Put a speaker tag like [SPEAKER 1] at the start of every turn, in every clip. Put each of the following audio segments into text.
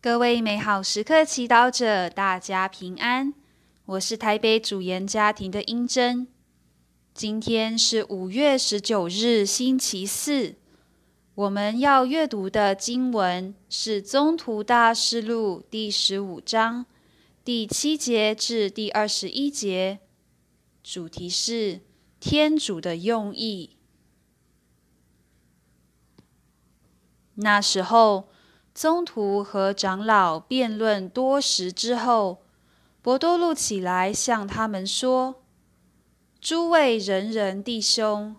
[SPEAKER 1] 各位美好时刻祈祷者，大家平安。我是台北主研家庭的英珍。今天是五月十九日，星期四。我们要阅读的经文是《宗徒大事录》第十五章第七节至第二十一节，主题是天主的用意。那时候。宗徒和长老辩论多时之后，伯多禄起来向他们说：“诸位人人弟兄，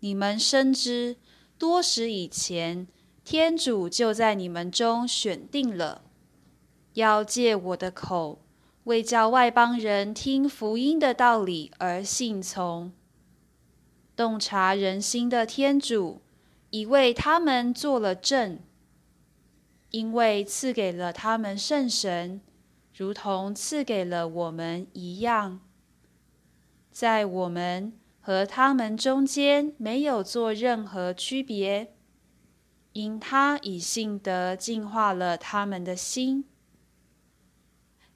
[SPEAKER 1] 你们深知多时以前，天主就在你们中选定了，要借我的口，为叫外邦人听福音的道理而信从。洞察人心的天主，已为他们做了证。”因为赐给了他们圣神，如同赐给了我们一样，在我们和他们中间没有做任何区别，因他以信德净化了他们的心。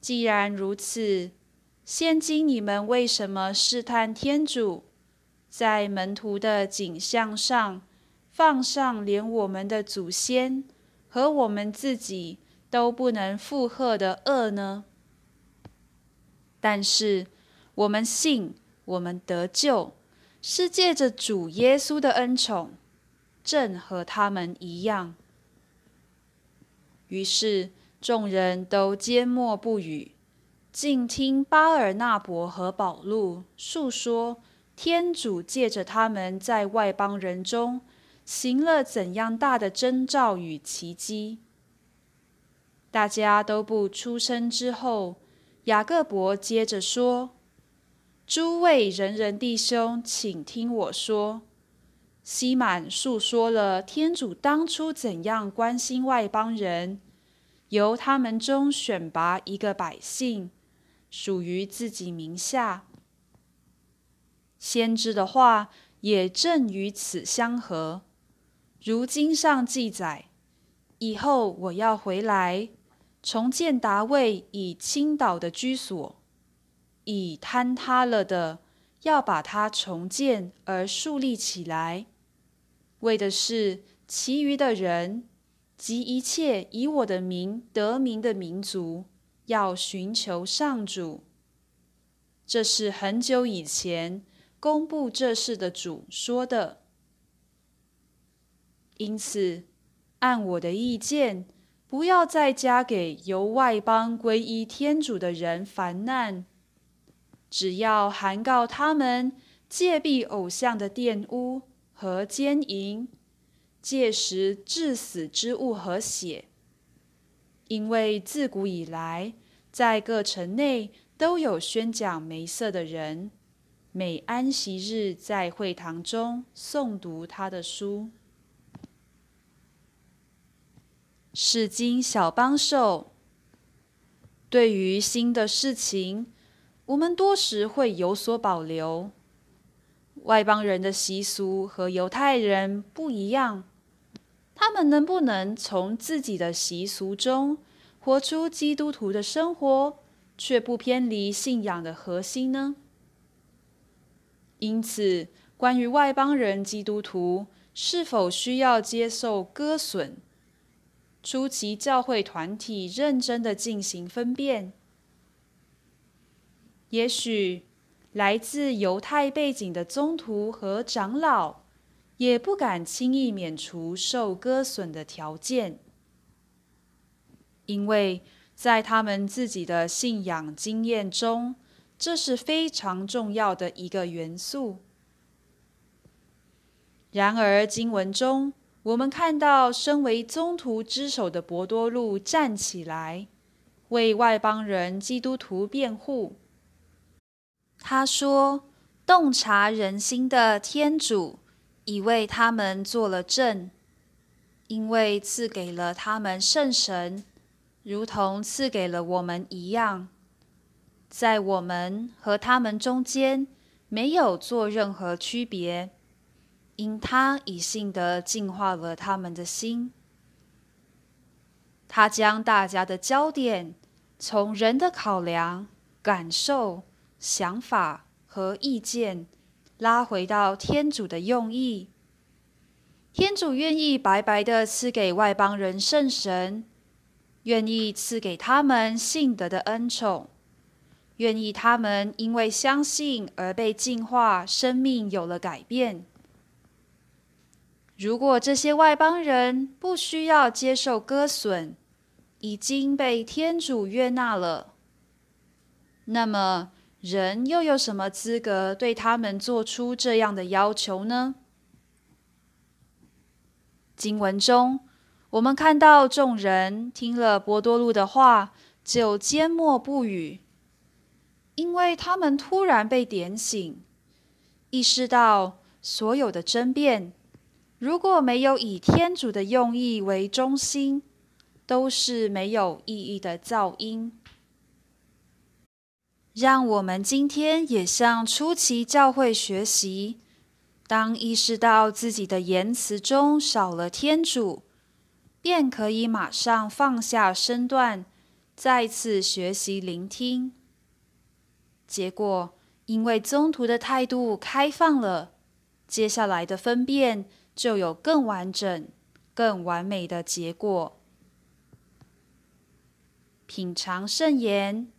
[SPEAKER 1] 既然如此，现今你们为什么试探天主，在门徒的景象上放上连我们的祖先？和我们自己都不能负荷的恶呢？但是我们信，我们得救，是借着主耶稣的恩宠，正和他们一样。于是众人都缄默不语，静听巴尔纳伯和保禄述说天主借着他们在外邦人中。行了怎样大的征兆与奇迹？大家都不出声之后，雅各伯接着说：“诸位人人弟兄，请听我说。西满述说了天主当初怎样关心外邦人，由他们中选拔一个百姓，属于自己名下。先知的话也正与此相合。”如经上记载，以后我要回来重建达卫以倾倒的居所，已坍塌了的，要把它重建而树立起来，为的是其余的人及一切以我的名得名的民族，要寻求上主。这是很久以前公布这事的主说的。因此，按我的意见，不要再加给由外邦皈依天主的人烦难，只要函告他们戒避偶像的玷污和奸淫，戒食致死之物和血。因为自古以来，在各城内都有宣讲梅瑟的人，每安息日在会堂中诵读他的书。是经小帮手。对于新的事情，我们多时会有所保留。外邦人的习俗和犹太人不一样，他们能不能从自己的习俗中活出基督徒的生活，却不偏离信仰的核心呢？因此，关于外邦人基督徒是否需要接受割损？初期教会团体认真的进行分辨，也许来自犹太背景的宗徒和长老也不敢轻易免除受割损的条件，因为在他们自己的信仰经验中，这是非常重要的一个元素。然而经文中。我们看到，身为宗徒之首的博多禄站起来，为外邦人基督徒辩护。他说：“洞察人心的天主已为他们做了证，因为赐给了他们圣神，如同赐给了我们一样，在我们和他们中间没有做任何区别。”因他以信德净化了他们的心。他将大家的焦点从人的考量、感受、想法和意见拉回到天主的用意。天主愿意白白的赐给外邦人圣神，愿意赐给他们信德的恩宠，愿意他们因为相信而被净化，生命有了改变。如果这些外邦人不需要接受割损，已经被天主悦纳了，那么人又有什么资格对他们做出这样的要求呢？经文中，我们看到众人听了波多禄的话，就缄默不语，因为他们突然被点醒，意识到所有的争辩。如果没有以天主的用意为中心，都是没有意义的噪音。让我们今天也向初期教会学习：当意识到自己的言辞中少了天主，便可以马上放下身段，再次学习聆听。结果，因为宗徒的态度开放了，接下来的分辨。就有更完整、更完美的结果。品尝圣言，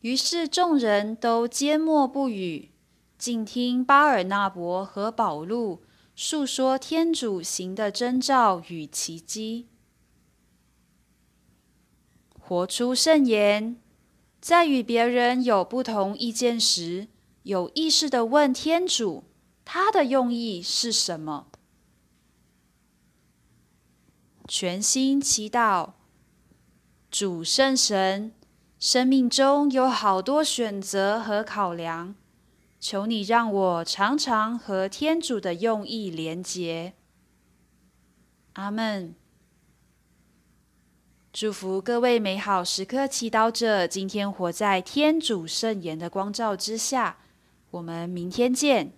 [SPEAKER 1] 于是众人都缄默不语，静听巴尔纳伯和保禄述说天主行的征兆与奇迹。活出圣言，在与别人有不同意见时，有意识的问天主。他的用意是什么？全心祈祷，主圣神，生命中有好多选择和考量，求你让我常常和天主的用意连结。阿门。祝福各位美好时刻祈祷者，今天活在天主圣言的光照之下。我们明天见。